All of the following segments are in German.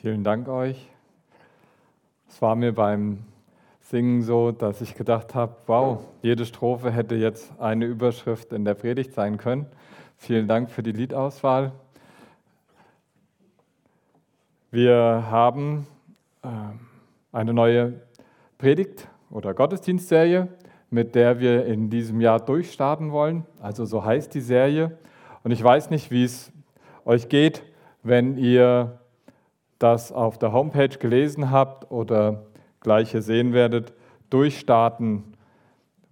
Vielen Dank euch. Es war mir beim Singen so, dass ich gedacht habe, wow, jede Strophe hätte jetzt eine Überschrift in der Predigt sein können. Vielen Dank für die Liedauswahl. Wir haben äh, eine neue Predigt oder Gottesdienstserie, mit der wir in diesem Jahr durchstarten wollen. Also so heißt die Serie. Und ich weiß nicht, wie es euch geht, wenn ihr das auf der Homepage gelesen habt oder gleich hier sehen werdet, durchstarten.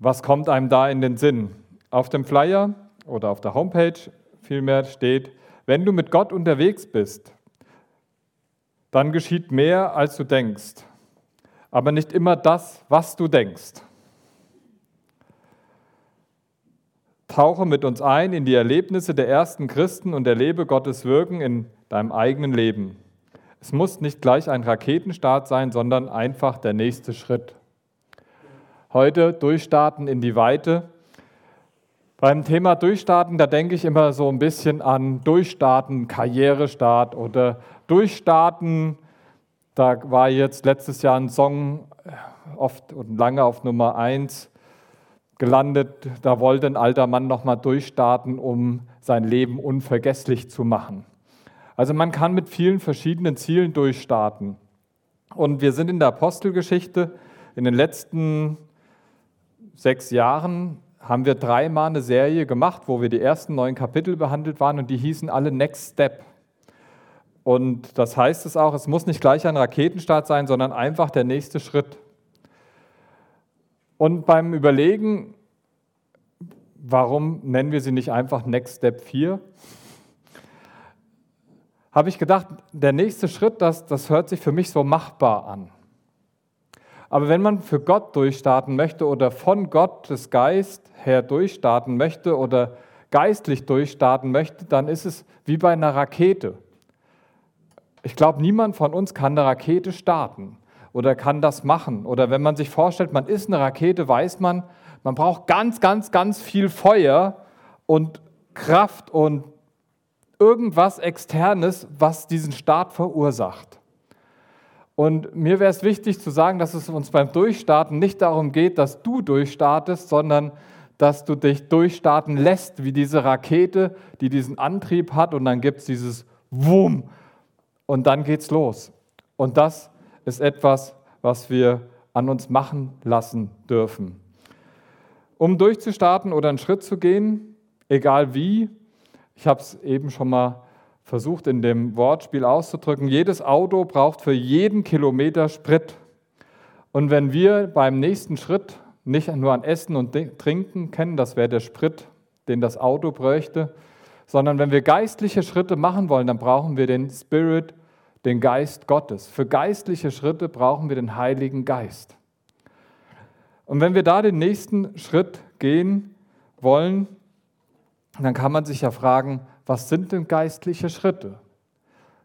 Was kommt einem da in den Sinn? Auf dem Flyer oder auf der Homepage vielmehr steht, wenn du mit Gott unterwegs bist, dann geschieht mehr, als du denkst, aber nicht immer das, was du denkst. Tauche mit uns ein in die Erlebnisse der ersten Christen und erlebe Gottes Wirken in deinem eigenen Leben. Es muss nicht gleich ein Raketenstart sein, sondern einfach der nächste Schritt. Heute durchstarten in die Weite. Beim Thema Durchstarten, da denke ich immer so ein bisschen an Durchstarten, Karrierestart oder Durchstarten. Da war jetzt letztes Jahr ein Song oft und lange auf Nummer eins gelandet. Da wollte ein alter Mann nochmal durchstarten, um sein Leben unvergesslich zu machen. Also man kann mit vielen verschiedenen Zielen durchstarten. Und wir sind in der Apostelgeschichte in den letzten sechs Jahren haben wir dreimal eine Serie gemacht, wo wir die ersten neun Kapitel behandelt waren und die hießen alle Next Step. Und das heißt es auch, es muss nicht gleich ein Raketenstart sein, sondern einfach der nächste Schritt. Und beim Überlegen, warum nennen wir sie nicht einfach Next Step 4? Habe ich gedacht, der nächste Schritt, das, das hört sich für mich so machbar an. Aber wenn man für Gott durchstarten möchte oder von Gottes Geist her durchstarten möchte oder geistlich durchstarten möchte, dann ist es wie bei einer Rakete. Ich glaube, niemand von uns kann eine Rakete starten oder kann das machen. Oder wenn man sich vorstellt, man ist eine Rakete, weiß man, man braucht ganz, ganz, ganz viel Feuer und Kraft und irgendwas Externes, was diesen Start verursacht. Und mir wäre es wichtig zu sagen, dass es uns beim Durchstarten nicht darum geht, dass du durchstartest, sondern dass du dich durchstarten lässt, wie diese Rakete, die diesen Antrieb hat und dann gibt es dieses Wum und dann geht's los. Und das ist etwas, was wir an uns machen lassen dürfen. Um durchzustarten oder einen Schritt zu gehen, egal wie, ich habe es eben schon mal versucht in dem Wortspiel auszudrücken. Jedes Auto braucht für jeden Kilometer Sprit. Und wenn wir beim nächsten Schritt nicht nur an Essen und Trinken kennen, das wäre der Sprit, den das Auto bräuchte, sondern wenn wir geistliche Schritte machen wollen, dann brauchen wir den Spirit, den Geist Gottes. Für geistliche Schritte brauchen wir den Heiligen Geist. Und wenn wir da den nächsten Schritt gehen wollen, dann kann man sich ja fragen, was sind denn geistliche Schritte?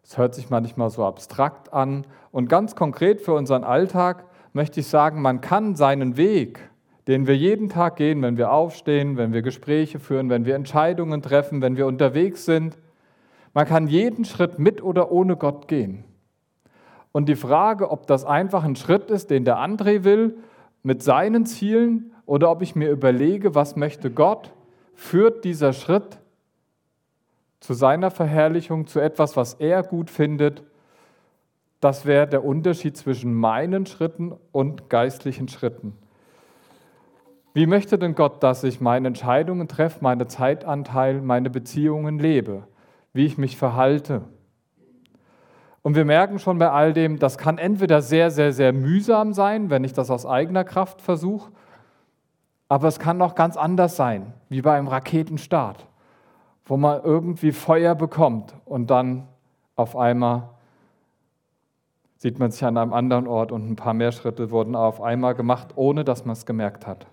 Es hört sich manchmal so abstrakt an. Und ganz konkret für unseren Alltag möchte ich sagen, man kann seinen Weg, den wir jeden Tag gehen, wenn wir aufstehen, wenn wir Gespräche führen, wenn wir Entscheidungen treffen, wenn wir unterwegs sind, man kann jeden Schritt mit oder ohne Gott gehen. Und die Frage, ob das einfach ein Schritt ist, den der André will, mit seinen Zielen, oder ob ich mir überlege, was möchte Gott, führt dieser Schritt zu seiner Verherrlichung, zu etwas, was er gut findet. Das wäre der Unterschied zwischen meinen Schritten und geistlichen Schritten. Wie möchte denn Gott, dass ich meine Entscheidungen treffe, meine Zeitanteil, meine Beziehungen lebe, wie ich mich verhalte? Und wir merken schon bei all dem, das kann entweder sehr, sehr, sehr mühsam sein, wenn ich das aus eigener Kraft versuche, aber es kann auch ganz anders sein, wie bei einem Raketenstart, wo man irgendwie Feuer bekommt und dann auf einmal sieht man sich an einem anderen Ort und ein paar mehr Schritte wurden auf einmal gemacht, ohne dass man es gemerkt hat.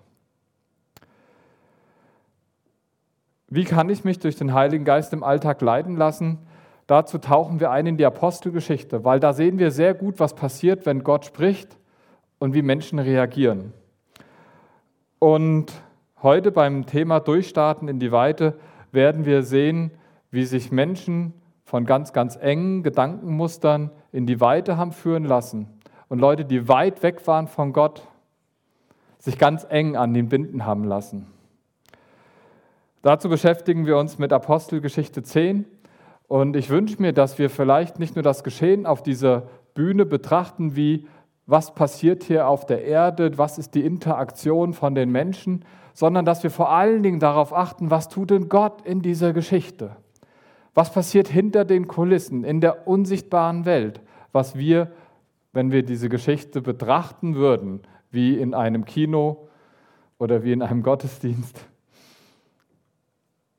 Wie kann ich mich durch den Heiligen Geist im Alltag leiten lassen? Dazu tauchen wir ein in die Apostelgeschichte, weil da sehen wir sehr gut, was passiert, wenn Gott spricht und wie Menschen reagieren. Und heute beim Thema Durchstarten in die Weite werden wir sehen, wie sich Menschen von ganz, ganz engen Gedankenmustern in die Weite haben führen lassen. Und Leute, die weit weg waren von Gott, sich ganz eng an den binden haben lassen. Dazu beschäftigen wir uns mit Apostelgeschichte 10. Und ich wünsche mir, dass wir vielleicht nicht nur das Geschehen auf dieser Bühne betrachten, wie was passiert hier auf der Erde, was ist die Interaktion von den Menschen, sondern dass wir vor allen Dingen darauf achten, was tut denn Gott in dieser Geschichte? Was passiert hinter den Kulissen, in der unsichtbaren Welt, was wir, wenn wir diese Geschichte betrachten würden, wie in einem Kino oder wie in einem Gottesdienst,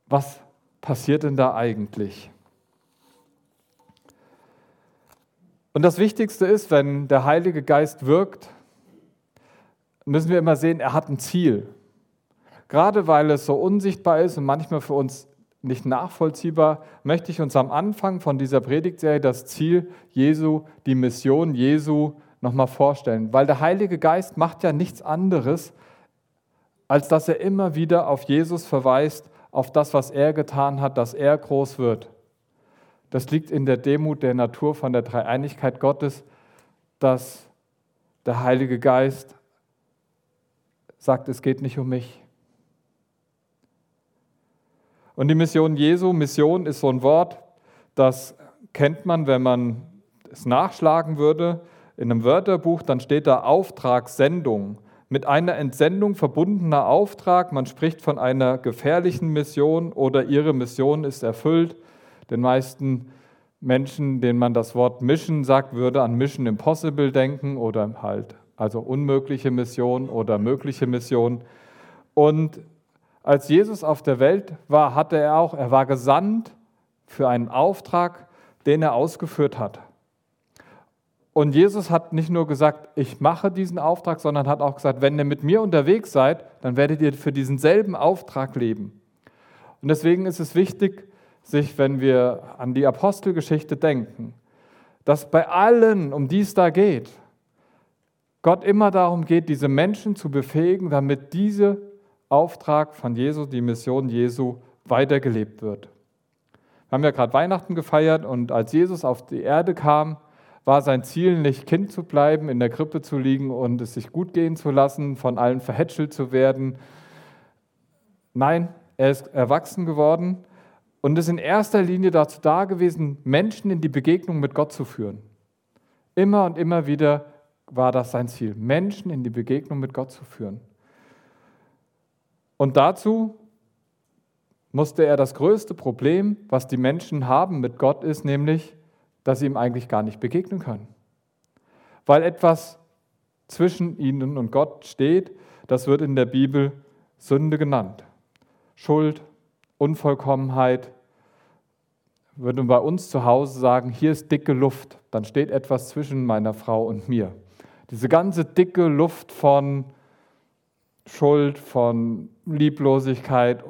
was passiert denn da eigentlich? Und das Wichtigste ist, wenn der Heilige Geist wirkt, müssen wir immer sehen, er hat ein Ziel. Gerade weil es so unsichtbar ist und manchmal für uns nicht nachvollziehbar, möchte ich uns am Anfang von dieser Predigtserie das Ziel Jesu, die Mission Jesu nochmal vorstellen. Weil der Heilige Geist macht ja nichts anderes, als dass er immer wieder auf Jesus verweist, auf das, was er getan hat, dass er groß wird. Das liegt in der Demut der Natur von der Dreieinigkeit Gottes, dass der Heilige Geist sagt, es geht nicht um mich. Und die Mission Jesu, Mission ist so ein Wort, das kennt man, wenn man es nachschlagen würde. In einem Wörterbuch, dann steht da Auftragssendung. Mit einer Entsendung verbundener Auftrag. Man spricht von einer gefährlichen Mission oder ihre Mission ist erfüllt. Den meisten Menschen, denen man das Wort Mission sagt, würde an Mission Impossible denken oder halt also unmögliche Mission oder mögliche Mission. Und als Jesus auf der Welt war, hatte er auch, er war gesandt für einen Auftrag, den er ausgeführt hat. Und Jesus hat nicht nur gesagt, ich mache diesen Auftrag, sondern hat auch gesagt, wenn ihr mit mir unterwegs seid, dann werdet ihr für diesen selben Auftrag leben. Und deswegen ist es wichtig, sich, wenn wir an die Apostelgeschichte denken, dass bei allen, um die es da geht, Gott immer darum geht, diese Menschen zu befähigen, damit dieser Auftrag von Jesu, die Mission Jesu, weitergelebt wird. Wir haben ja gerade Weihnachten gefeiert und als Jesus auf die Erde kam, war sein Ziel nicht Kind zu bleiben, in der Krippe zu liegen und es sich gut gehen zu lassen, von allen verhätschelt zu werden. Nein, er ist erwachsen geworden und ist in erster Linie dazu da gewesen, Menschen in die Begegnung mit Gott zu führen. Immer und immer wieder war das sein Ziel, Menschen in die Begegnung mit Gott zu führen. Und dazu musste er das größte Problem, was die Menschen haben mit Gott, ist nämlich, dass sie ihm eigentlich gar nicht begegnen können. Weil etwas zwischen ihnen und Gott steht, das wird in der Bibel Sünde genannt. Schuld, Unvollkommenheit, würde bei uns zu Hause sagen, hier ist dicke Luft, dann steht etwas zwischen meiner Frau und mir. Diese ganze dicke Luft von Schuld, von Lieblosigkeit.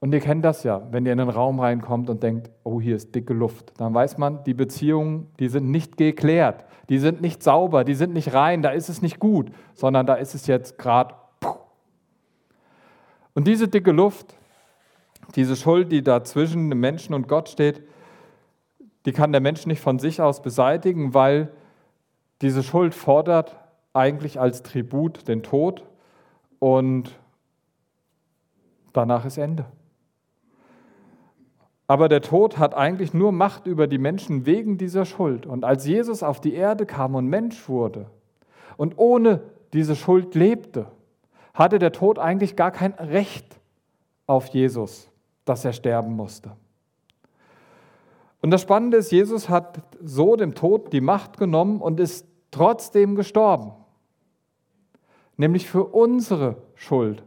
Und ihr kennt das ja, wenn ihr in einen Raum reinkommt und denkt, oh, hier ist dicke Luft, dann weiß man, die Beziehungen, die sind nicht geklärt, die sind nicht sauber, die sind nicht rein, da ist es nicht gut, sondern da ist es jetzt gerade. Und diese dicke Luft, diese Schuld, die da zwischen dem Menschen und Gott steht, die kann der Mensch nicht von sich aus beseitigen, weil diese Schuld fordert eigentlich als Tribut den Tod und danach ist Ende. Aber der Tod hat eigentlich nur Macht über die Menschen wegen dieser Schuld. Und als Jesus auf die Erde kam und Mensch wurde und ohne diese Schuld lebte, hatte der Tod eigentlich gar kein Recht auf Jesus dass er sterben musste. Und das Spannende ist, Jesus hat so dem Tod die Macht genommen und ist trotzdem gestorben. Nämlich für unsere Schuld,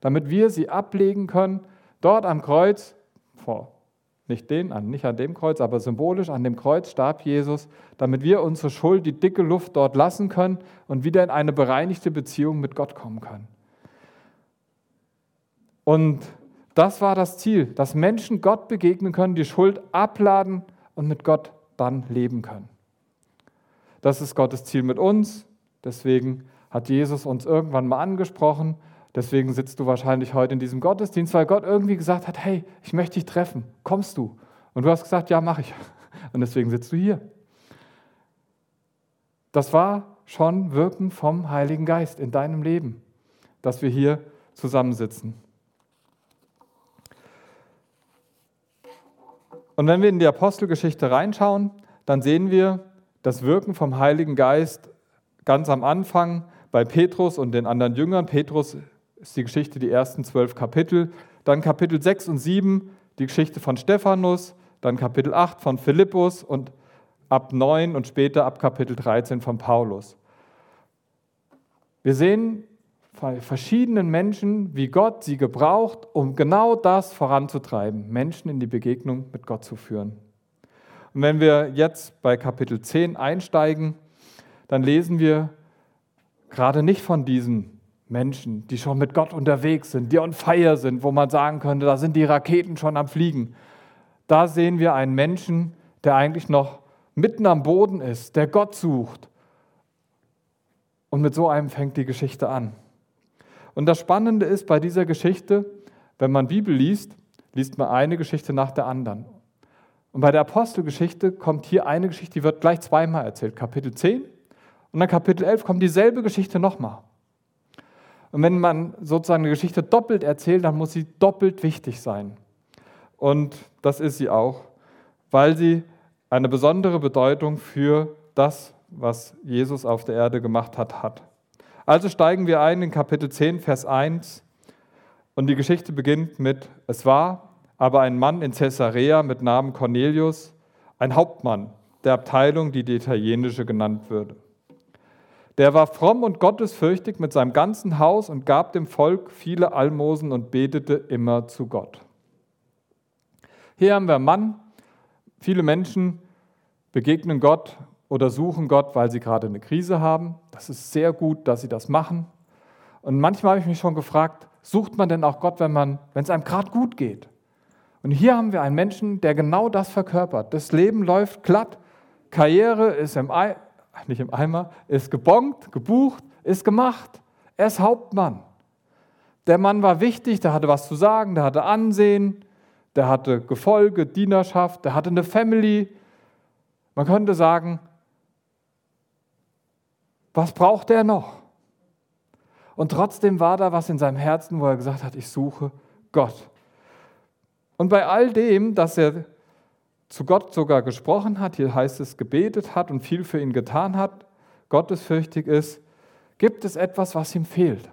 damit wir sie ablegen können, dort am Kreuz, vor nicht den, nicht an dem Kreuz, aber symbolisch an dem Kreuz starb Jesus, damit wir unsere Schuld, die dicke Luft dort lassen können und wieder in eine bereinigte Beziehung mit Gott kommen können. Und das war das Ziel, dass Menschen Gott begegnen können, die Schuld abladen und mit Gott dann leben können. Das ist Gottes Ziel mit uns. Deswegen hat Jesus uns irgendwann mal angesprochen. Deswegen sitzt du wahrscheinlich heute in diesem Gottesdienst, weil Gott irgendwie gesagt hat, hey, ich möchte dich treffen. Kommst du? Und du hast gesagt, ja, mache ich. Und deswegen sitzt du hier. Das war schon Wirken vom Heiligen Geist in deinem Leben, dass wir hier zusammensitzen. Und wenn wir in die Apostelgeschichte reinschauen, dann sehen wir das Wirken vom Heiligen Geist ganz am Anfang bei Petrus und den anderen Jüngern. Petrus ist die Geschichte, die ersten zwölf Kapitel. Dann Kapitel 6 und 7, die Geschichte von Stephanus. Dann Kapitel 8 von Philippus und ab 9 und später ab Kapitel 13 von Paulus. Wir sehen verschiedenen Menschen, wie Gott sie gebraucht, um genau das voranzutreiben, Menschen in die Begegnung mit Gott zu führen. Und wenn wir jetzt bei Kapitel 10 einsteigen, dann lesen wir gerade nicht von diesen Menschen, die schon mit Gott unterwegs sind, die on fire sind, wo man sagen könnte, da sind die Raketen schon am Fliegen. Da sehen wir einen Menschen, der eigentlich noch mitten am Boden ist, der Gott sucht. Und mit so einem fängt die Geschichte an. Und das Spannende ist bei dieser Geschichte, wenn man Bibel liest, liest man eine Geschichte nach der anderen. Und bei der Apostelgeschichte kommt hier eine Geschichte, die wird gleich zweimal erzählt. Kapitel 10 und dann Kapitel 11 kommt dieselbe Geschichte nochmal. Und wenn man sozusagen eine Geschichte doppelt erzählt, dann muss sie doppelt wichtig sein. Und das ist sie auch, weil sie eine besondere Bedeutung für das, was Jesus auf der Erde gemacht hat, hat. Also steigen wir ein in Kapitel 10, Vers 1 und die Geschichte beginnt mit, es war aber ein Mann in Caesarea mit Namen Cornelius, ein Hauptmann der Abteilung, die die italienische genannt würde. Der war fromm und gottesfürchtig mit seinem ganzen Haus und gab dem Volk viele Almosen und betete immer zu Gott. Hier haben wir einen Mann, viele Menschen begegnen Gott oder suchen Gott, weil sie gerade eine Krise haben. Das ist sehr gut, dass sie das machen. Und manchmal habe ich mich schon gefragt, sucht man denn auch Gott, wenn, man, wenn es einem gerade gut geht? Und hier haben wir einen Menschen, der genau das verkörpert. Das Leben läuft glatt, Karriere ist im, Ei, nicht im Eimer, ist gebongt, gebucht, ist gemacht. Er ist Hauptmann. Der Mann war wichtig, der hatte was zu sagen, der hatte Ansehen, der hatte Gefolge, Dienerschaft, der hatte eine Family. Man könnte sagen, was braucht er noch? Und trotzdem war da was in seinem Herzen, wo er gesagt hat, ich suche Gott. Und bei all dem, dass er zu Gott sogar gesprochen hat, hier heißt es, gebetet hat und viel für ihn getan hat, gottesfürchtig ist, gibt es etwas, was ihm fehlt.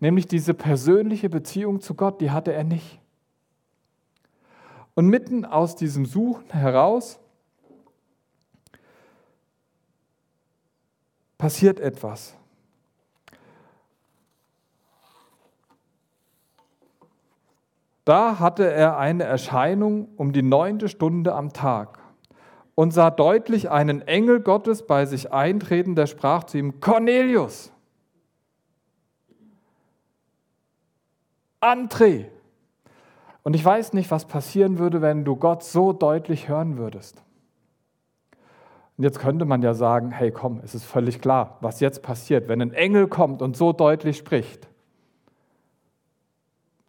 Nämlich diese persönliche Beziehung zu Gott, die hatte er nicht. Und mitten aus diesem Suchen heraus passiert etwas. Da hatte er eine Erscheinung um die neunte Stunde am Tag und sah deutlich einen Engel Gottes bei sich eintreten, der sprach zu ihm, Cornelius, André. Und ich weiß nicht, was passieren würde, wenn du Gott so deutlich hören würdest. Und jetzt könnte man ja sagen, hey komm, es ist völlig klar, was jetzt passiert, wenn ein Engel kommt und so deutlich spricht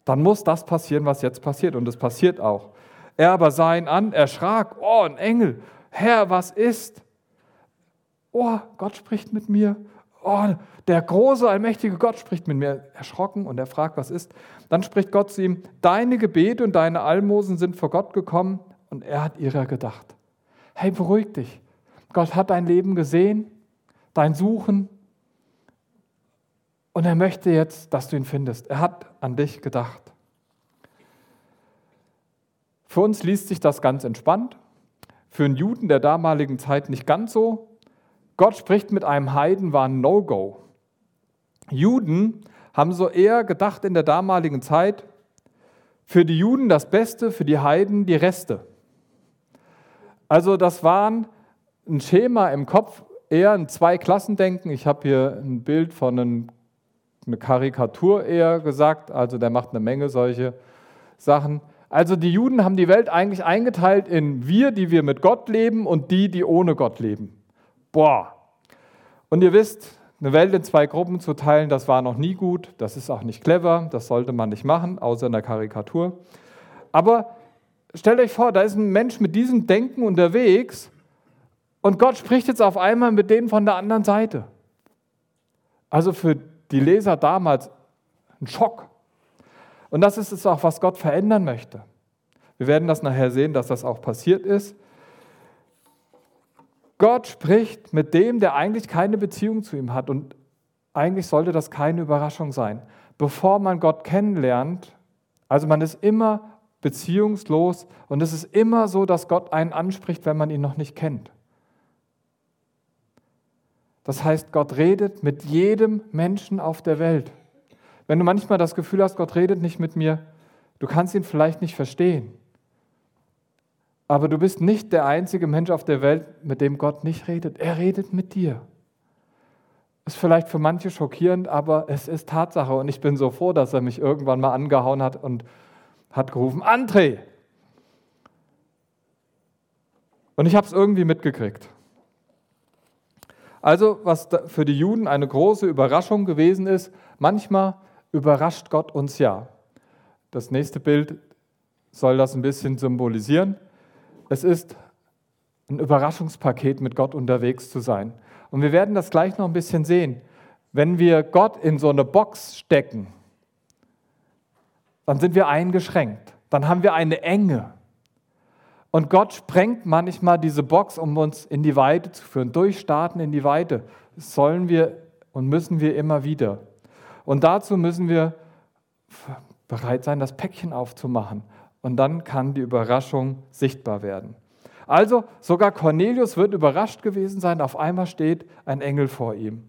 dann muss das passieren, was jetzt passiert. Und es passiert auch. Er aber sah ihn an, erschrak, oh, ein Engel, Herr, was ist? Oh, Gott spricht mit mir. Oh, der große, allmächtige Gott spricht mit mir. Erschrocken und er fragt, was ist? Dann spricht Gott zu ihm, deine Gebete und deine Almosen sind vor Gott gekommen und er hat ihrer gedacht. Hey, beruhig dich. Gott hat dein Leben gesehen, dein Suchen, und er möchte jetzt, dass du ihn findest. Er hat an dich gedacht. Für uns liest sich das ganz entspannt. Für einen Juden der damaligen Zeit nicht ganz so. Gott spricht mit einem Heiden war ein No-Go. Juden haben so eher gedacht in der damaligen Zeit, für die Juden das Beste, für die Heiden die Reste. Also das waren ein Schema im Kopf, eher ein Zwei-Klassendenken. Ich habe hier ein Bild von einem eine Karikatur eher gesagt, also der macht eine Menge solche Sachen. Also die Juden haben die Welt eigentlich eingeteilt in wir, die wir mit Gott leben und die, die ohne Gott leben. Boah. Und ihr wisst, eine Welt in zwei Gruppen zu teilen, das war noch nie gut, das ist auch nicht clever, das sollte man nicht machen, außer in der Karikatur. Aber stellt euch vor, da ist ein Mensch mit diesem Denken unterwegs und Gott spricht jetzt auf einmal mit denen von der anderen Seite. Also für die Leser damals ein Schock. Und das ist es auch, was Gott verändern möchte. Wir werden das nachher sehen, dass das auch passiert ist. Gott spricht mit dem, der eigentlich keine Beziehung zu ihm hat. Und eigentlich sollte das keine Überraschung sein. Bevor man Gott kennenlernt, also man ist immer beziehungslos und es ist immer so, dass Gott einen anspricht, wenn man ihn noch nicht kennt. Das heißt, Gott redet mit jedem Menschen auf der Welt. Wenn du manchmal das Gefühl hast, Gott redet nicht mit mir, du kannst ihn vielleicht nicht verstehen. Aber du bist nicht der einzige Mensch auf der Welt, mit dem Gott nicht redet. Er redet mit dir. Ist vielleicht für manche schockierend, aber es ist Tatsache. Und ich bin so froh, dass er mich irgendwann mal angehauen hat und hat gerufen, André. Und ich habe es irgendwie mitgekriegt. Also, was für die Juden eine große Überraschung gewesen ist, manchmal überrascht Gott uns ja. Das nächste Bild soll das ein bisschen symbolisieren. Es ist ein Überraschungspaket, mit Gott unterwegs zu sein. Und wir werden das gleich noch ein bisschen sehen. Wenn wir Gott in so eine Box stecken, dann sind wir eingeschränkt. Dann haben wir eine Enge. Und Gott sprengt manchmal diese Box, um uns in die Weite zu führen, durchstarten in die Weite. Sollen wir und müssen wir immer wieder. Und dazu müssen wir bereit sein, das Päckchen aufzumachen. Und dann kann die Überraschung sichtbar werden. Also sogar Cornelius wird überrascht gewesen sein, auf einmal steht ein Engel vor ihm.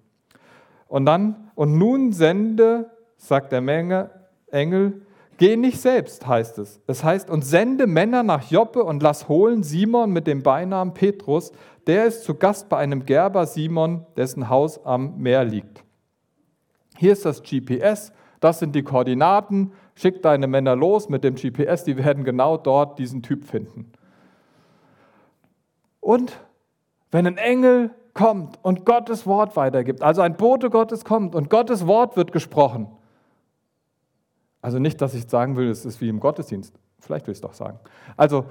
Und dann, und nun sende, sagt der Menge, Engel, Geh nicht selbst, heißt es. Es heißt, und sende Männer nach Joppe und lass holen Simon mit dem Beinamen Petrus. Der ist zu Gast bei einem Gerber Simon, dessen Haus am Meer liegt. Hier ist das GPS, das sind die Koordinaten. Schick deine Männer los mit dem GPS, die werden genau dort diesen Typ finden. Und wenn ein Engel kommt und Gottes Wort weitergibt, also ein Bote Gottes kommt und Gottes Wort wird gesprochen, also nicht, dass ich sagen will, es ist wie im Gottesdienst. Vielleicht will ich es doch sagen. Also,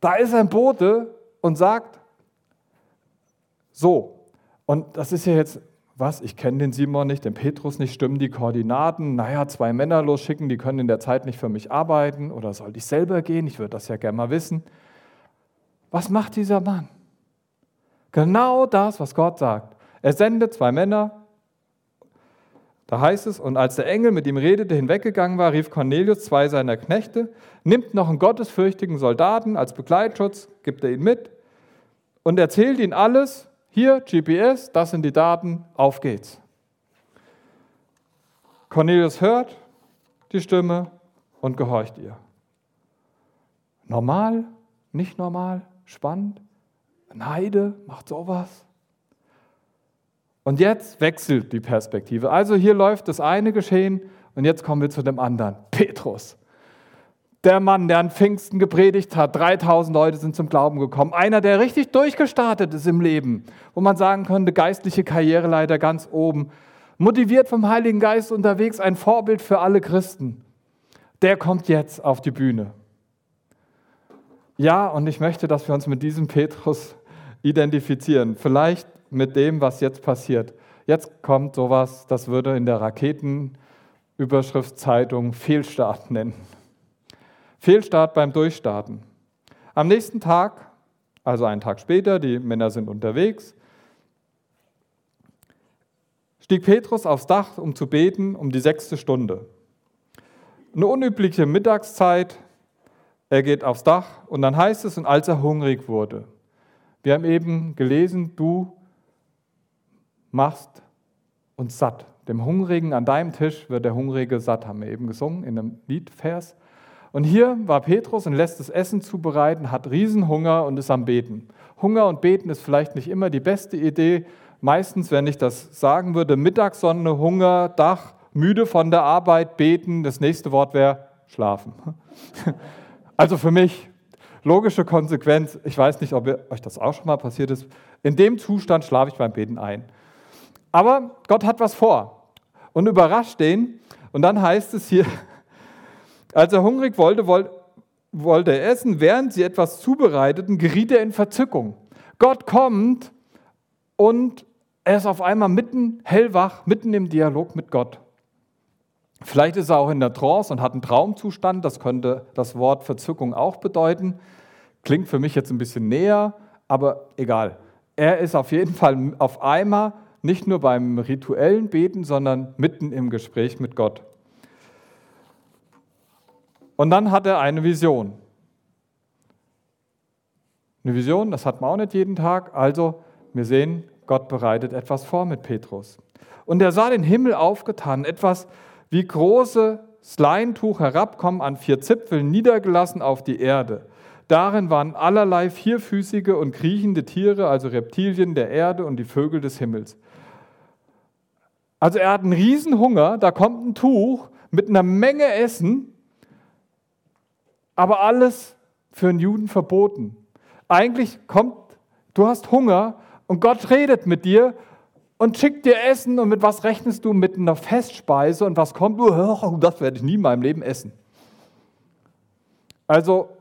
da ist ein Bote und sagt, so, und das ist ja jetzt, was, ich kenne den Simon nicht, den Petrus nicht, stimmen die Koordinaten, naja, zwei Männer losschicken, die können in der Zeit nicht für mich arbeiten oder sollte ich selber gehen, ich würde das ja gerne mal wissen. Was macht dieser Mann? Genau das, was Gott sagt. Er sendet zwei Männer, da heißt es, und als der Engel mit ihm redete, hinweggegangen war, rief Cornelius zwei seiner Knechte, nimmt noch einen gottesfürchtigen Soldaten als Begleitschutz, gibt er ihn mit und erzählt ihn alles. Hier, GPS, das sind die Daten, auf geht's. Cornelius hört die Stimme und gehorcht ihr. Normal, nicht normal, spannend. Neide macht sowas. Und jetzt wechselt die Perspektive. Also hier läuft das eine Geschehen und jetzt kommen wir zu dem anderen. Petrus. Der Mann, der an Pfingsten gepredigt hat, 3000 Leute sind zum Glauben gekommen. Einer, der richtig durchgestartet ist im Leben, wo man sagen könnte, geistliche Karriereleiter ganz oben. Motiviert vom Heiligen Geist unterwegs, ein Vorbild für alle Christen. Der kommt jetzt auf die Bühne. Ja, und ich möchte, dass wir uns mit diesem Petrus identifizieren. Vielleicht mit dem, was jetzt passiert. Jetzt kommt sowas, das würde in der Raketenüberschriftszeitung Fehlstart nennen. Fehlstart beim Durchstarten. Am nächsten Tag, also einen Tag später, die Männer sind unterwegs, stieg Petrus aufs Dach, um zu beten, um die sechste Stunde. Eine unübliche Mittagszeit, er geht aufs Dach und dann heißt es, und als er hungrig wurde. Wir haben eben gelesen, du machst uns satt. Dem Hungrigen an deinem Tisch wird der Hungrige satt, haben wir eben gesungen in einem Liedvers. Und hier war Petrus und lässt das Essen zubereiten, hat Riesenhunger und ist am Beten. Hunger und Beten ist vielleicht nicht immer die beste Idee. Meistens, wenn ich das sagen würde, Mittagssonne, Hunger, Dach, müde von der Arbeit, beten. Das nächste Wort wäre schlafen. Also für mich logische Konsequenz. Ich weiß nicht, ob euch das auch schon mal passiert ist. In dem Zustand schlafe ich beim Beten ein. Aber Gott hat was vor und überrascht den. Und dann heißt es hier, als er hungrig wollte, wollte er essen, während sie etwas zubereiteten, geriet er in Verzückung. Gott kommt und er ist auf einmal mitten hellwach, mitten im Dialog mit Gott. Vielleicht ist er auch in der Trance und hat einen Traumzustand, das könnte das Wort Verzückung auch bedeuten. Klingt für mich jetzt ein bisschen näher, aber egal. Er ist auf jeden Fall auf einmal nicht nur beim rituellen Beten, sondern mitten im Gespräch mit Gott. Und dann hat er eine Vision. Eine Vision, das hat man auch nicht jeden Tag. Also, wir sehen, Gott bereitet etwas vor mit Petrus. Und er sah den Himmel aufgetan, etwas wie großes Leintuch herabkommen, an vier Zipfeln niedergelassen auf die Erde. Darin waren allerlei vierfüßige und kriechende Tiere, also Reptilien der Erde und die Vögel des Himmels. Also er hat einen Riesenhunger, da kommt ein Tuch mit einer Menge Essen, aber alles für einen Juden verboten. Eigentlich kommt, du hast Hunger und Gott redet mit dir und schickt dir Essen und mit was rechnest du? Mit einer Festspeise und was kommt? Oh, das werde ich nie in meinem Leben essen. Also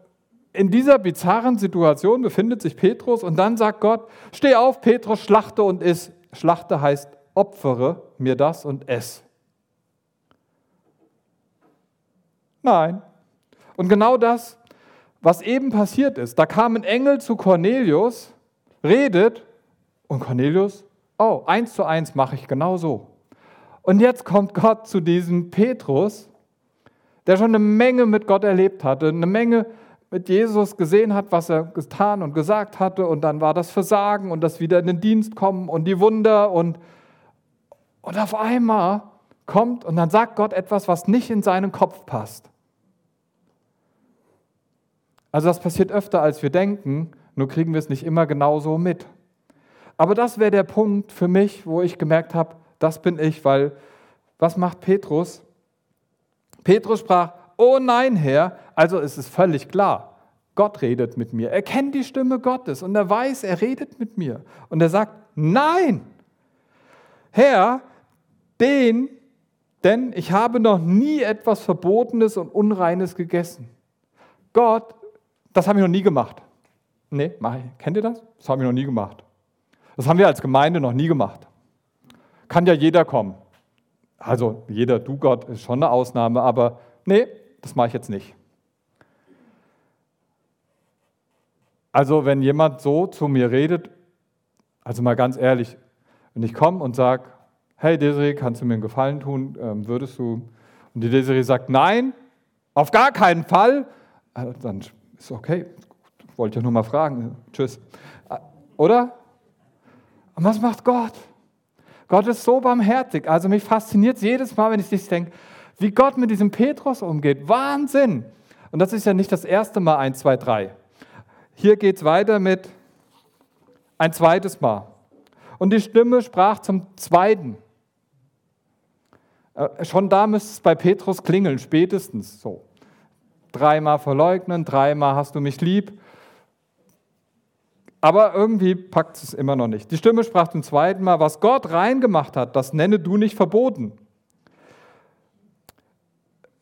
in dieser bizarren Situation befindet sich Petrus und dann sagt Gott, steh auf Petrus, schlachte und iss. Schlachte heißt opfere mir das und ess. Nein. Und genau das, was eben passiert ist, da kam ein Engel zu Cornelius, redet und Cornelius, oh, eins zu eins mache ich genau so. Und jetzt kommt Gott zu diesem Petrus, der schon eine Menge mit Gott erlebt hatte, eine Menge mit Jesus gesehen hat, was er getan und gesagt hatte, und dann war das Versagen und das wieder in den Dienst kommen und die Wunder und und auf einmal kommt und dann sagt Gott etwas, was nicht in seinen Kopf passt. Also das passiert öfter, als wir denken, nur kriegen wir es nicht immer genauso mit. Aber das wäre der Punkt für mich, wo ich gemerkt habe, das bin ich, weil was macht Petrus? Petrus sprach, oh nein, Herr, also es ist völlig klar, Gott redet mit mir. Er kennt die Stimme Gottes und er weiß, er redet mit mir. Und er sagt, nein, Herr, den, denn ich habe noch nie etwas Verbotenes und Unreines gegessen. Gott, das habe ich noch nie gemacht. Nee, mach ich. Kennt ihr das? Das habe ich noch nie gemacht. Das haben wir als Gemeinde noch nie gemacht. Kann ja jeder kommen. Also jeder, du Gott, ist schon eine Ausnahme, aber nee, das mache ich jetzt nicht. Also wenn jemand so zu mir redet, also mal ganz ehrlich, wenn ich komme und sage, hey Desiree, kannst du mir einen Gefallen tun? Ähm, würdest du? Und die Desiree sagt, nein, auf gar keinen Fall. Also dann ist okay, wollte ja nur mal fragen. Tschüss. Äh, oder? Und was macht Gott? Gott ist so barmherzig. Also mich fasziniert es jedes Mal, wenn ich sich denke, wie Gott mit diesem Petrus umgeht. Wahnsinn! Und das ist ja nicht das erste Mal, eins, zwei, drei. Hier geht es weiter mit ein zweites Mal. Und die Stimme sprach zum zweiten. Äh, schon da müsste es bei Petrus klingeln, spätestens so. Dreimal verleugnen, dreimal hast du mich lieb. Aber irgendwie packt es immer noch nicht. Die Stimme sprach zum zweiten Mal, was Gott reingemacht hat, das nenne du nicht verboten.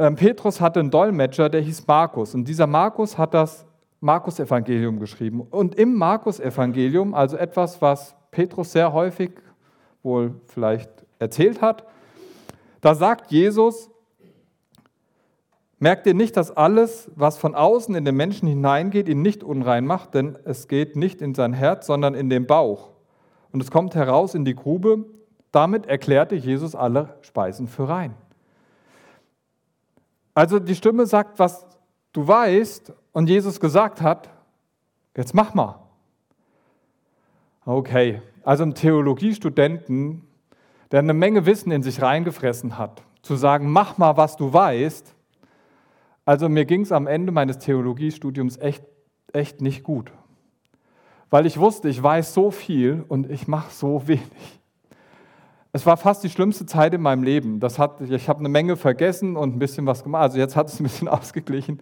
Ähm, Petrus hatte einen Dolmetscher, der hieß Markus. Und dieser Markus hat das Markus-Evangelium geschrieben. Und im Markus-Evangelium, also etwas, was Petrus sehr häufig wohl vielleicht erzählt hat, da sagt Jesus, merkt ihr nicht, dass alles, was von außen in den Menschen hineingeht, ihn nicht unrein macht, denn es geht nicht in sein Herz, sondern in den Bauch. Und es kommt heraus in die Grube. Damit erklärte Jesus alle Speisen für rein. Also die Stimme sagt, was du weißt und Jesus gesagt hat, jetzt mach mal. Okay, also ein Theologiestudenten der eine Menge Wissen in sich reingefressen hat, zu sagen, mach mal, was du weißt. Also mir ging es am Ende meines Theologiestudiums echt, echt nicht gut, weil ich wusste, ich weiß so viel und ich mache so wenig. Es war fast die schlimmste Zeit in meinem Leben. Das hat, ich habe eine Menge vergessen und ein bisschen was gemacht. Also jetzt hat es ein bisschen ausgeglichen.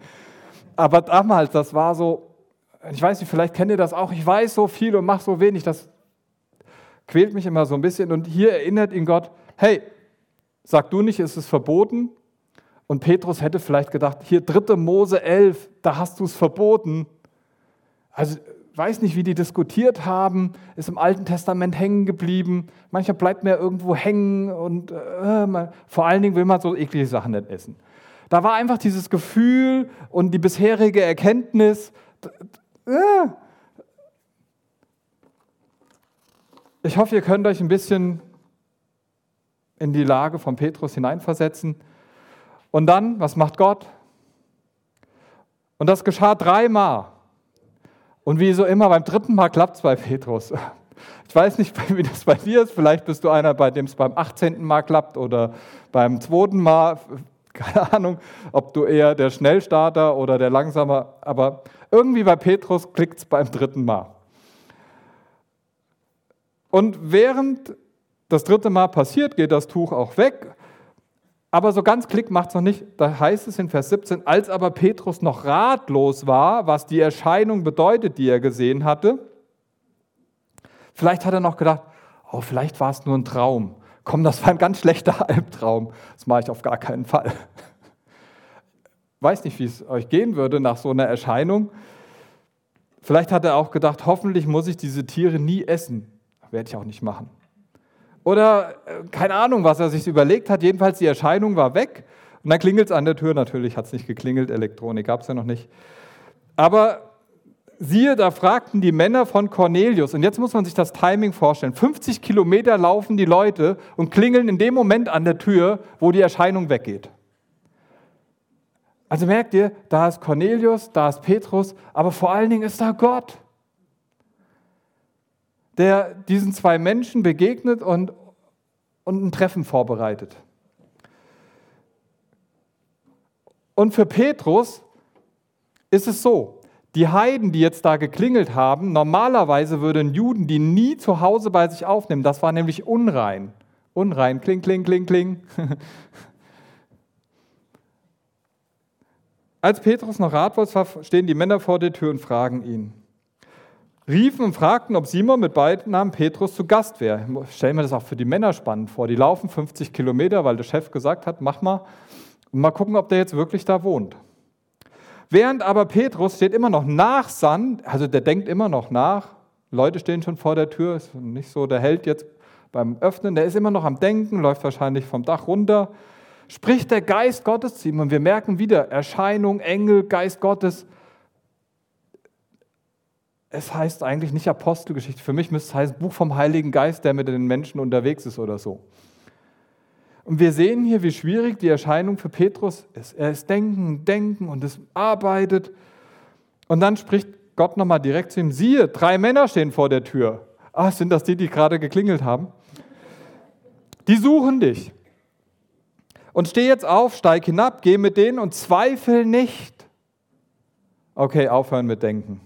Aber damals, das war so, ich weiß nicht, vielleicht kennt ihr das auch, ich weiß so viel und mache so wenig. Das quält mich immer so ein bisschen. Und hier erinnert ihn Gott, hey, sag du nicht, es ist verboten. Und Petrus hätte vielleicht gedacht, hier 3. Mose 11, da hast du es verboten. Also weiß nicht, wie die diskutiert haben, ist im Alten Testament hängen geblieben. Manchmal bleibt man ja irgendwo hängen und äh, man, vor allen Dingen will man so eklige Sachen nicht essen. Da war einfach dieses Gefühl und die bisherige Erkenntnis. Äh. Ich hoffe, ihr könnt euch ein bisschen in die Lage von Petrus hineinversetzen. Und dann, was macht Gott? Und das geschah dreimal. Und wie so immer, beim dritten Mal klappt es bei Petrus. Ich weiß nicht, wie das bei dir ist. Vielleicht bist du einer, bei dem es beim 18. Mal klappt oder beim zweiten Mal. Keine Ahnung, ob du eher der Schnellstarter oder der Langsamer. Aber irgendwie bei Petrus klickt es beim dritten Mal. Und während das dritte Mal passiert, geht das Tuch auch weg. Aber so ganz Klick macht es noch nicht. Da heißt es in Vers 17, als aber Petrus noch ratlos war, was die Erscheinung bedeutet, die er gesehen hatte, vielleicht hat er noch gedacht, oh, vielleicht war es nur ein Traum. Komm, das war ein ganz schlechter Albtraum. Das mache ich auf gar keinen Fall. Weiß nicht, wie es euch gehen würde nach so einer Erscheinung. Vielleicht hat er auch gedacht, hoffentlich muss ich diese Tiere nie essen. Werde ich auch nicht machen. Oder äh, keine Ahnung, was er sich überlegt hat. Jedenfalls die Erscheinung war weg. Und dann klingelt es an der Tür. Natürlich hat es nicht geklingelt, Elektronik gab es ja noch nicht. Aber siehe, da fragten die Männer von Cornelius. Und jetzt muss man sich das Timing vorstellen. 50 Kilometer laufen die Leute und klingeln in dem Moment an der Tür, wo die Erscheinung weggeht. Also merkt ihr, da ist Cornelius, da ist Petrus, aber vor allen Dingen ist da Gott der diesen zwei Menschen begegnet und, und ein Treffen vorbereitet. Und für Petrus ist es so, die Heiden, die jetzt da geklingelt haben, normalerweise würden Juden die nie zu Hause bei sich aufnehmen. Das war nämlich unrein. Unrein, kling, kling, kling, kling. Als Petrus noch ratlos war, stehen die Männer vor der Tür und fragen ihn riefen und fragten, ob Simon mit beiden Namen Petrus zu Gast wäre. Ich stelle mir das auch für die Männer spannend vor. Die laufen 50 Kilometer, weil der Chef gesagt hat, mach mal. Und mal gucken, ob der jetzt wirklich da wohnt. Während aber Petrus steht immer noch nach Sand, also der denkt immer noch nach. Leute stehen schon vor der Tür, ist nicht so, der hält jetzt beim Öffnen, der ist immer noch am Denken, läuft wahrscheinlich vom Dach runter. Spricht der Geist Gottes zu ihm und wir merken wieder Erscheinung, Engel, Geist Gottes es heißt eigentlich nicht Apostelgeschichte. Für mich müsste es heißen Buch vom Heiligen Geist, der mit den Menschen unterwegs ist oder so. Und wir sehen hier, wie schwierig die Erscheinung für Petrus ist. Er ist denken, denken und es arbeitet. Und dann spricht Gott nochmal direkt zu ihm, siehe, drei Männer stehen vor der Tür. Ah, sind das die, die gerade geklingelt haben? Die suchen dich. Und steh jetzt auf, steig hinab, geh mit denen und zweifel nicht. Okay, aufhören mit Denken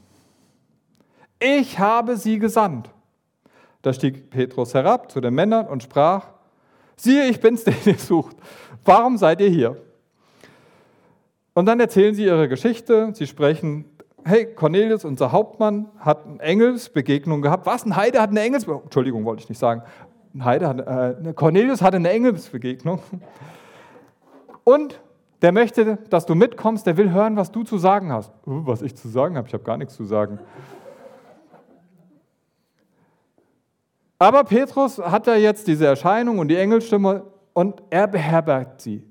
ich habe sie gesandt. Da stieg Petrus herab zu den Männern und sprach, siehe, ich bin's, den ihr sucht. Warum seid ihr hier? Und dann erzählen sie ihre Geschichte. Sie sprechen, hey, Cornelius, unser Hauptmann, hat eine Engelsbegegnung gehabt. Was? Ein Heide hat eine Engelsbegegnung? Entschuldigung, wollte ich nicht sagen. Ein Heide hat, äh, Cornelius hatte eine Engelsbegegnung. Und der möchte, dass du mitkommst, der will hören, was du zu sagen hast. Uh, was ich zu sagen habe, ich habe gar nichts zu sagen. Aber Petrus hat ja jetzt diese Erscheinung und die Engelstimme und er beherbergt sie.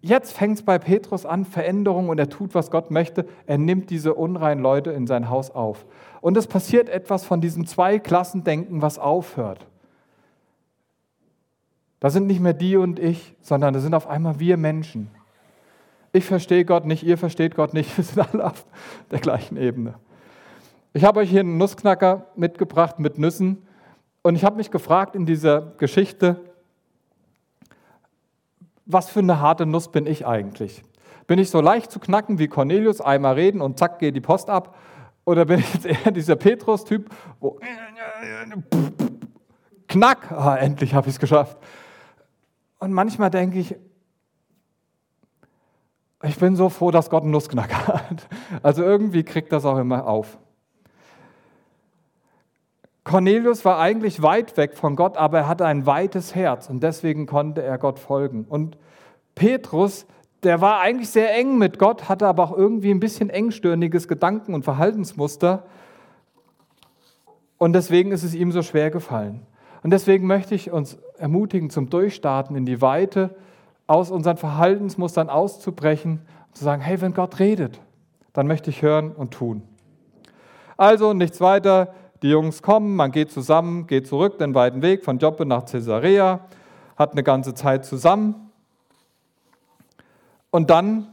Jetzt fängt es bei Petrus an, Veränderung und er tut, was Gott möchte. Er nimmt diese unreinen Leute in sein Haus auf. Und es passiert etwas von diesem Zweiklassendenken, was aufhört. Da sind nicht mehr die und ich, sondern da sind auf einmal wir Menschen. Ich verstehe Gott nicht, ihr versteht Gott nicht, wir sind alle auf der gleichen Ebene. Ich habe euch hier einen Nussknacker mitgebracht mit Nüssen. Und ich habe mich gefragt in dieser Geschichte, was für eine harte Nuss bin ich eigentlich? Bin ich so leicht zu knacken wie Cornelius, einmal reden und zack geht die Post ab? Oder bin ich jetzt eher dieser Petrus-Typ, wo knack, ah, endlich habe ich es geschafft. Und manchmal denke ich, ich bin so froh, dass Gott einen Nussknacker hat. Also irgendwie kriegt das auch immer auf. Cornelius war eigentlich weit weg von Gott, aber er hatte ein weites Herz und deswegen konnte er Gott folgen. Und Petrus, der war eigentlich sehr eng mit Gott, hatte aber auch irgendwie ein bisschen engstirniges Gedanken- und Verhaltensmuster. Und deswegen ist es ihm so schwer gefallen. Und deswegen möchte ich uns ermutigen, zum Durchstarten in die Weite, aus unseren Verhaltensmustern auszubrechen und zu sagen, hey, wenn Gott redet, dann möchte ich hören und tun. Also nichts weiter, die Jungs kommen, man geht zusammen, geht zurück den weiten Weg von Joppe nach Caesarea, hat eine ganze Zeit zusammen. Und dann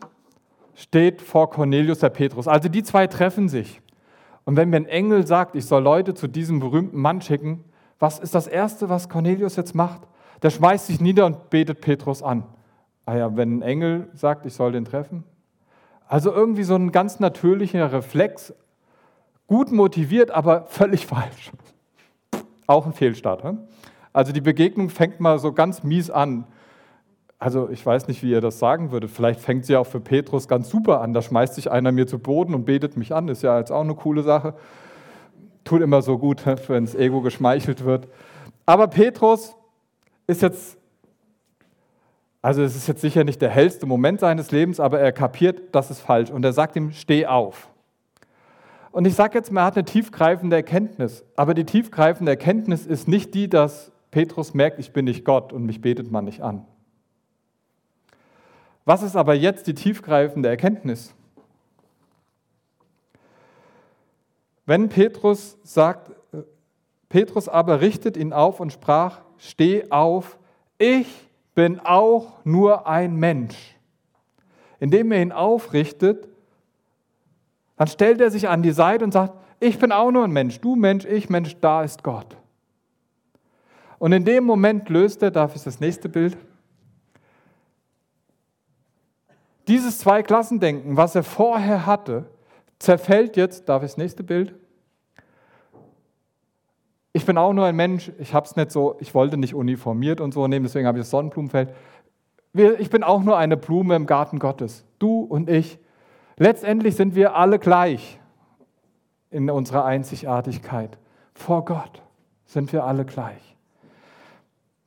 steht vor Cornelius der Petrus. Also die zwei treffen sich. Und wenn mir ein Engel sagt, ich soll Leute zu diesem berühmten Mann schicken, was ist das Erste, was Cornelius jetzt macht? Der schmeißt sich nieder und betet Petrus an. Ah ja, wenn ein Engel sagt, ich soll den treffen. Also irgendwie so ein ganz natürlicher Reflex, gut motiviert, aber völlig falsch. Auch ein Fehlstart. Also die Begegnung fängt mal so ganz mies an. Also ich weiß nicht, wie ihr das sagen würdet. Vielleicht fängt sie auch für Petrus ganz super an. Da schmeißt sich einer mir zu Boden und betet mich an. Ist ja jetzt auch eine coole Sache. Tut immer so gut, wenn das Ego geschmeichelt wird. Aber Petrus ist jetzt, also es ist jetzt sicher nicht der hellste Moment seines Lebens, aber er kapiert, das ist falsch. Und er sagt ihm, steh auf. Und ich sage jetzt, man hat eine tiefgreifende Erkenntnis. Aber die tiefgreifende Erkenntnis ist nicht die, dass Petrus merkt, ich bin nicht Gott und mich betet man nicht an. Was ist aber jetzt die tiefgreifende Erkenntnis? Wenn Petrus sagt, Petrus aber richtet ihn auf und sprach, steh auf, ich bin auch nur ein Mensch. Indem er ihn aufrichtet, dann stellt er sich an die Seite und sagt, ich bin auch nur ein Mensch, du Mensch, ich Mensch, da ist Gott. Und in dem Moment löst er, darf ich das nächste Bild, Dieses Zweiklassendenken, was er vorher hatte, zerfällt jetzt, darf ich das nächste Bild? Ich bin auch nur ein Mensch, ich habe nicht so, ich wollte nicht uniformiert und so nehmen, deswegen habe ich das Sonnenblumenfeld. Ich bin auch nur eine Blume im Garten Gottes, du und ich. Letztendlich sind wir alle gleich in unserer Einzigartigkeit. Vor Gott sind wir alle gleich.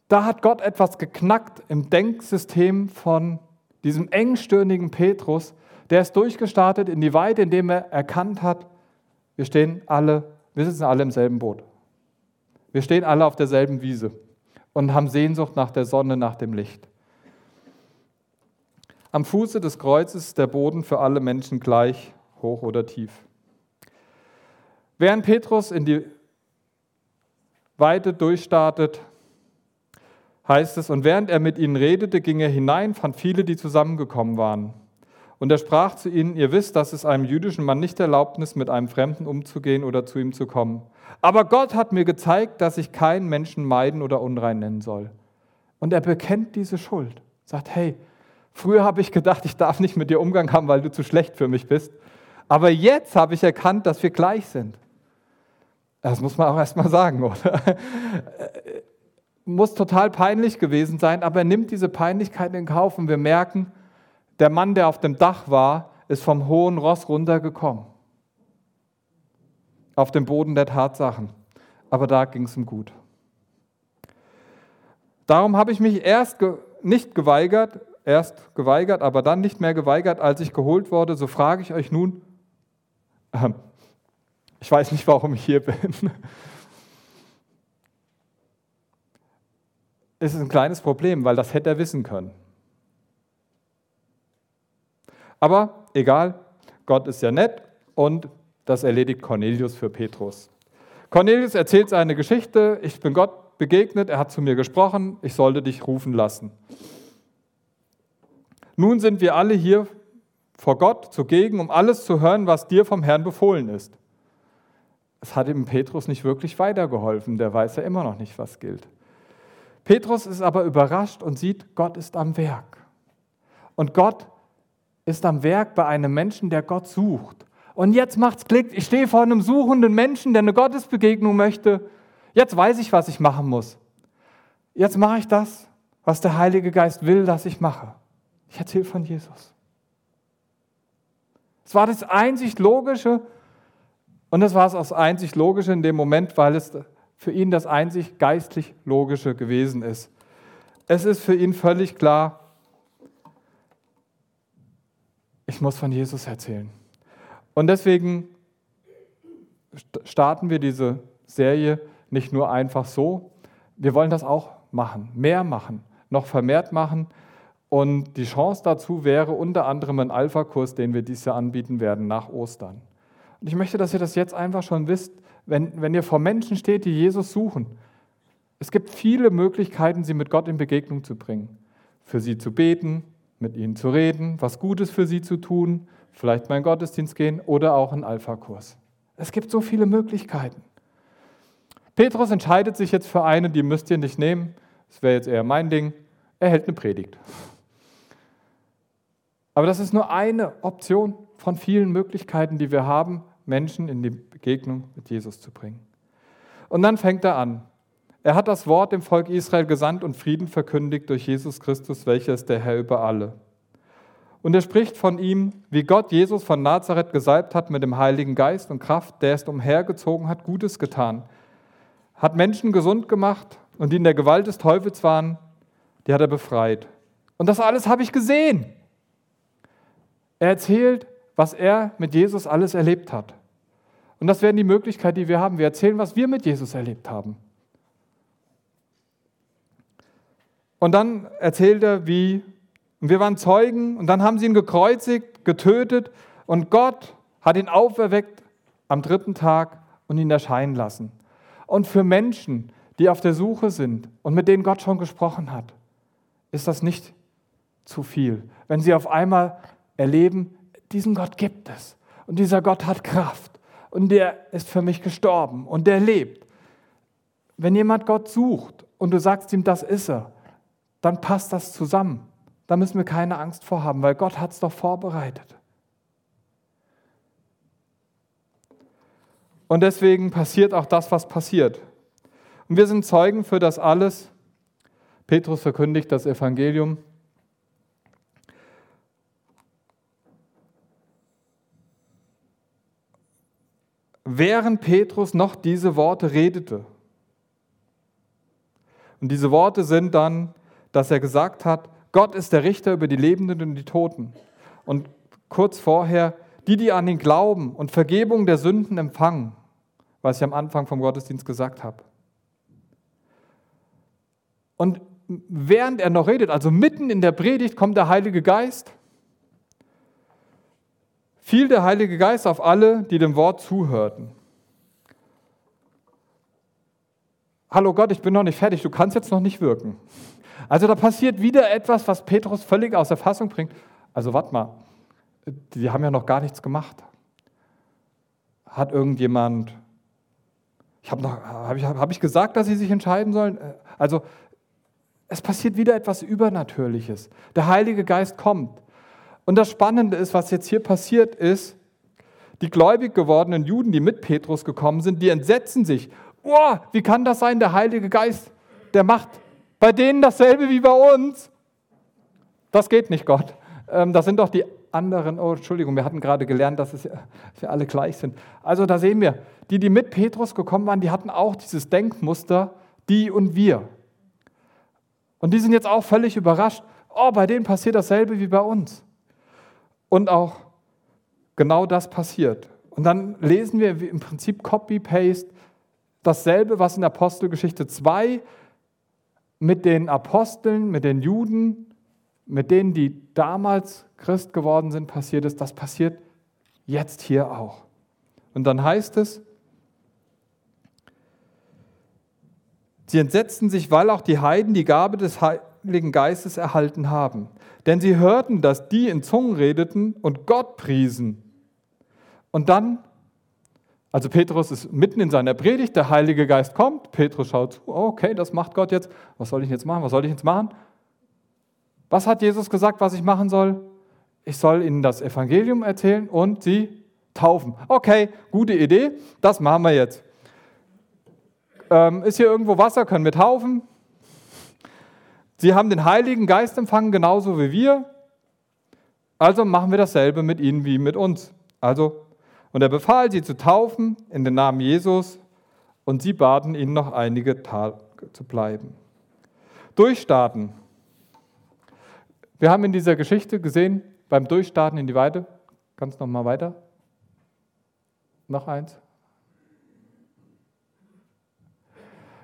Da hat Gott etwas geknackt im Denksystem von diesem engstirnigen Petrus, der ist durchgestartet in die Weite, indem er erkannt hat, wir stehen alle, wir sitzen alle im selben Boot. Wir stehen alle auf derselben Wiese und haben Sehnsucht nach der Sonne, nach dem Licht. Am Fuße des Kreuzes ist der Boden für alle Menschen gleich hoch oder tief. Während Petrus in die Weite durchstartet, heißt es, und während er mit ihnen redete, ging er hinein, fand viele, die zusammengekommen waren. Und er sprach zu ihnen, ihr wisst, dass es einem jüdischen Mann nicht erlaubt ist, mit einem Fremden umzugehen oder zu ihm zu kommen. Aber Gott hat mir gezeigt, dass ich keinen Menschen meiden oder unrein nennen soll. Und er bekennt diese Schuld, sagt, hey, früher habe ich gedacht, ich darf nicht mit dir Umgang haben, weil du zu schlecht für mich bist. Aber jetzt habe ich erkannt, dass wir gleich sind. Das muss man auch erst mal sagen, oder? muss total peinlich gewesen sein, aber er nimmt diese Peinlichkeit in Kauf und wir merken, der Mann, der auf dem Dach war, ist vom hohen Ross runtergekommen. Auf dem Boden der Tatsachen. Aber da ging es ihm gut. Darum habe ich mich erst ge nicht geweigert, erst geweigert, aber dann nicht mehr geweigert, als ich geholt wurde. So frage ich euch nun, äh, ich weiß nicht, warum ich hier bin. ist es ein kleines Problem, weil das hätte er wissen können. Aber egal, Gott ist ja nett und das erledigt Cornelius für Petrus. Cornelius erzählt seine Geschichte, ich bin Gott begegnet, er hat zu mir gesprochen, ich sollte dich rufen lassen. Nun sind wir alle hier vor Gott zugegen, um alles zu hören, was dir vom Herrn befohlen ist. Es hat ihm Petrus nicht wirklich weitergeholfen, der weiß ja immer noch nicht, was gilt. Petrus ist aber überrascht und sieht, Gott ist am Werk. Und Gott ist am Werk bei einem Menschen, der Gott sucht. Und jetzt macht's Klick. Ich stehe vor einem suchenden Menschen, der eine Gottesbegegnung möchte. Jetzt weiß ich, was ich machen muss. Jetzt mache ich das, was der Heilige Geist will, dass ich mache. Ich erzähle von Jesus. Es war das einzig Logische und es war es auch einzig Logische in dem Moment, weil es für ihn das einzig geistlich Logische gewesen ist. Es ist für ihn völlig klar, ich muss von Jesus erzählen. Und deswegen starten wir diese Serie nicht nur einfach so. Wir wollen das auch machen, mehr machen, noch vermehrt machen. Und die Chance dazu wäre unter anderem ein Alpha-Kurs, den wir dieses Jahr anbieten werden nach Ostern. Und ich möchte, dass ihr das jetzt einfach schon wisst, wenn, wenn ihr vor Menschen steht, die Jesus suchen. Es gibt viele Möglichkeiten, sie mit Gott in Begegnung zu bringen. Für sie zu beten, mit ihnen zu reden, was Gutes für sie zu tun, vielleicht mal in Gottesdienst gehen oder auch einen Alpha-Kurs. Es gibt so viele Möglichkeiten. Petrus entscheidet sich jetzt für eine, die müsst ihr nicht nehmen. Das wäre jetzt eher mein Ding. Er hält eine Predigt. Aber das ist nur eine Option von vielen Möglichkeiten, die wir haben, Menschen in die Begegnung mit Jesus zu bringen. Und dann fängt er an. Er hat das Wort dem Volk Israel gesandt und Frieden verkündigt durch Jesus Christus, welcher ist der Herr über alle. Und er spricht von ihm, wie Gott Jesus von Nazareth gesalbt hat mit dem Heiligen Geist und Kraft, der es umhergezogen hat, Gutes getan, hat Menschen gesund gemacht und die in der Gewalt des Teufels waren, die hat er befreit. Und das alles habe ich gesehen. Er erzählt, was er mit Jesus alles erlebt hat. Und das wäre die Möglichkeit, die wir haben. Wir erzählen, was wir mit Jesus erlebt haben. Und dann erzählt er, wie wir waren Zeugen und dann haben sie ihn gekreuzigt, getötet und Gott hat ihn auferweckt am dritten Tag und ihn erscheinen lassen. Und für Menschen, die auf der Suche sind und mit denen Gott schon gesprochen hat, ist das nicht zu viel. Wenn sie auf einmal erleben, diesen Gott gibt es und dieser Gott hat Kraft und der ist für mich gestorben und der lebt. Wenn jemand Gott sucht und du sagst ihm, das ist er, dann passt das zusammen. Da müssen wir keine Angst vor haben, weil Gott hat es doch vorbereitet. Und deswegen passiert auch das, was passiert. Und wir sind Zeugen für das alles. Petrus verkündigt das Evangelium. Während Petrus noch diese Worte redete, und diese Worte sind dann, dass er gesagt hat, Gott ist der Richter über die Lebenden und die Toten. Und kurz vorher, die, die an ihn glauben und Vergebung der Sünden empfangen, was ich am Anfang vom Gottesdienst gesagt habe. Und während er noch redet, also mitten in der Predigt, kommt der Heilige Geist, fiel der Heilige Geist auf alle, die dem Wort zuhörten. Hallo Gott, ich bin noch nicht fertig, du kannst jetzt noch nicht wirken. Also da passiert wieder etwas, was Petrus völlig aus der Fassung bringt. Also warte mal, die haben ja noch gar nichts gemacht. Hat irgendjemand, ich habe habe ich, hab ich gesagt, dass sie sich entscheiden sollen? Also es passiert wieder etwas Übernatürliches. Der Heilige Geist kommt. Und das Spannende ist, was jetzt hier passiert ist, die gläubig gewordenen Juden, die mit Petrus gekommen sind, die entsetzen sich. Oh, wie kann das sein? Der Heilige Geist, der macht bei denen dasselbe wie bei uns. Das geht nicht, Gott. Ähm, das sind doch die anderen. Oh, Entschuldigung, wir hatten gerade gelernt, dass, dass wir alle gleich sind. Also da sehen wir, die, die mit Petrus gekommen waren, die hatten auch dieses Denkmuster, die und wir. Und die sind jetzt auch völlig überrascht. Oh, bei denen passiert dasselbe wie bei uns. Und auch genau das passiert. Und dann lesen wir im Prinzip Copy-Paste dasselbe, was in Apostelgeschichte 2 mit den Aposteln, mit den Juden, mit denen, die damals Christ geworden sind, passiert ist, das passiert jetzt hier auch. Und dann heißt es, sie entsetzten sich, weil auch die Heiden die Gabe des Heiligen Geistes erhalten haben. Denn sie hörten, dass die in Zungen redeten und Gott priesen. Und dann also Petrus ist mitten in seiner Predigt, der Heilige Geist kommt, Petrus schaut zu, oh, okay, das macht Gott jetzt. Was soll ich jetzt machen? Was soll ich jetzt machen? Was hat Jesus gesagt, was ich machen soll? Ich soll ihnen das Evangelium erzählen und sie taufen. Okay, gute Idee, das machen wir jetzt. Ähm, ist hier irgendwo Wasser, können wir taufen? Sie haben den Heiligen Geist empfangen, genauso wie wir. Also machen wir dasselbe mit ihnen wie mit uns. Also und er befahl, sie zu taufen in den Namen Jesus, und sie baten ihn, noch einige Tage zu bleiben. Durchstarten. Wir haben in dieser Geschichte gesehen, beim Durchstarten in die Weide. Kannst noch mal weiter? Noch eins.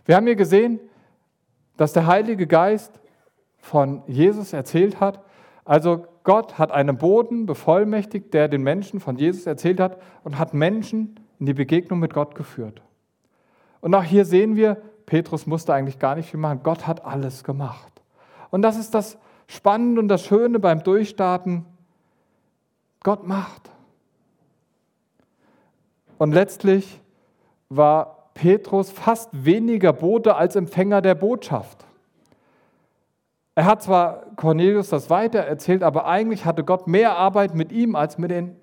Wir haben hier gesehen, dass der Heilige Geist von Jesus erzählt hat. Also Gott hat einen Boden bevollmächtigt, der den Menschen von Jesus erzählt hat und hat Menschen in die Begegnung mit Gott geführt. Und auch hier sehen wir, Petrus musste eigentlich gar nicht viel machen. Gott hat alles gemacht. Und das ist das Spannende und das Schöne beim Durchstarten. Gott macht. Und letztlich war Petrus fast weniger Bote als Empfänger der Botschaft. Er hat zwar Cornelius das weiter erzählt, aber eigentlich hatte Gott mehr Arbeit mit ihm als mit den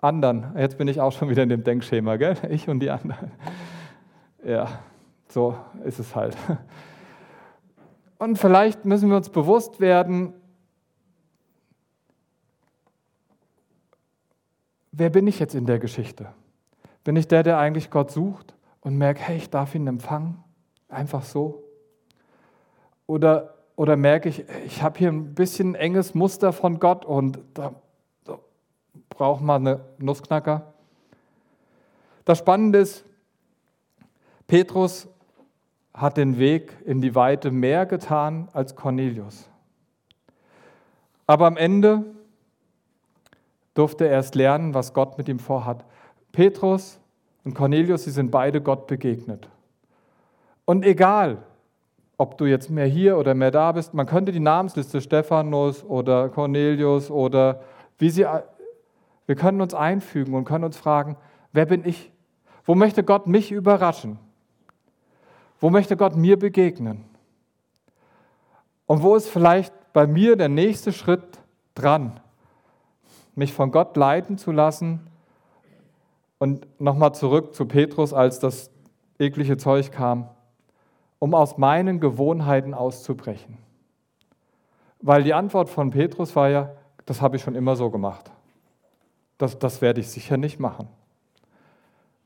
anderen. Jetzt bin ich auch schon wieder in dem Denkschema, gell? Ich und die anderen. Ja, so ist es halt. Und vielleicht müssen wir uns bewusst werden, wer bin ich jetzt in der Geschichte? Bin ich der, der eigentlich Gott sucht und merkt, hey, ich darf ihn empfangen? Einfach so? Oder, oder merke ich, ich habe hier ein bisschen enges Muster von Gott und da, da braucht man eine Nussknacker? Das Spannende ist, Petrus hat den Weg in die Weite mehr getan als Cornelius. Aber am Ende durfte er erst lernen, was Gott mit ihm vorhat. Petrus und Cornelius, sie sind beide Gott begegnet. Und egal, ob du jetzt mehr hier oder mehr da bist, man könnte die Namensliste Stephanus oder Cornelius oder wie sie, wir können uns einfügen und können uns fragen, wer bin ich? Wo möchte Gott mich überraschen? Wo möchte Gott mir begegnen? Und wo ist vielleicht bei mir der nächste Schritt dran, mich von Gott leiten zu lassen und nochmal zurück zu Petrus, als das eklige Zeug kam, um aus meinen Gewohnheiten auszubrechen. Weil die Antwort von Petrus war ja, das habe ich schon immer so gemacht. Das, das werde ich sicher nicht machen.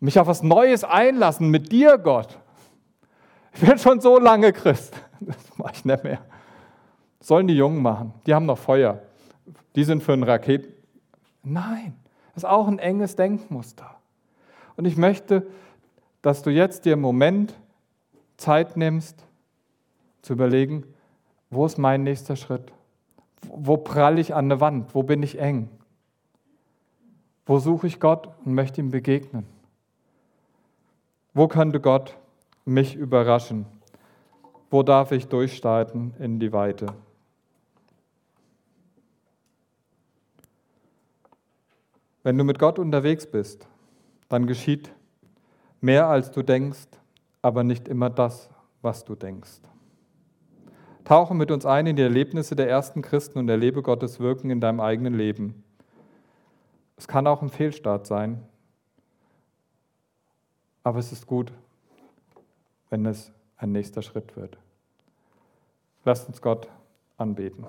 Mich auf was Neues einlassen mit dir, Gott. Ich bin schon so lange Christ. Das mache ich nicht mehr. Das sollen die Jungen machen. Die haben noch Feuer. Die sind für einen Raketen. Nein, das ist auch ein enges Denkmuster. Und ich möchte, dass du jetzt dir einen Moment Zeit nimmst, zu überlegen, wo ist mein nächster Schritt? Wo pralle ich an der Wand? Wo bin ich eng? Wo suche ich Gott und möchte ihm begegnen? Wo könnte Gott mich überraschen? Wo darf ich durchstarten in die Weite? Wenn du mit Gott unterwegs bist, dann geschieht mehr als du denkst, aber nicht immer das, was du denkst. Tauche mit uns ein in die Erlebnisse der ersten Christen und erlebe Gottes Wirken in deinem eigenen Leben. Es kann auch ein Fehlstart sein, aber es ist gut, wenn es ein nächster Schritt wird. Lasst uns Gott anbeten.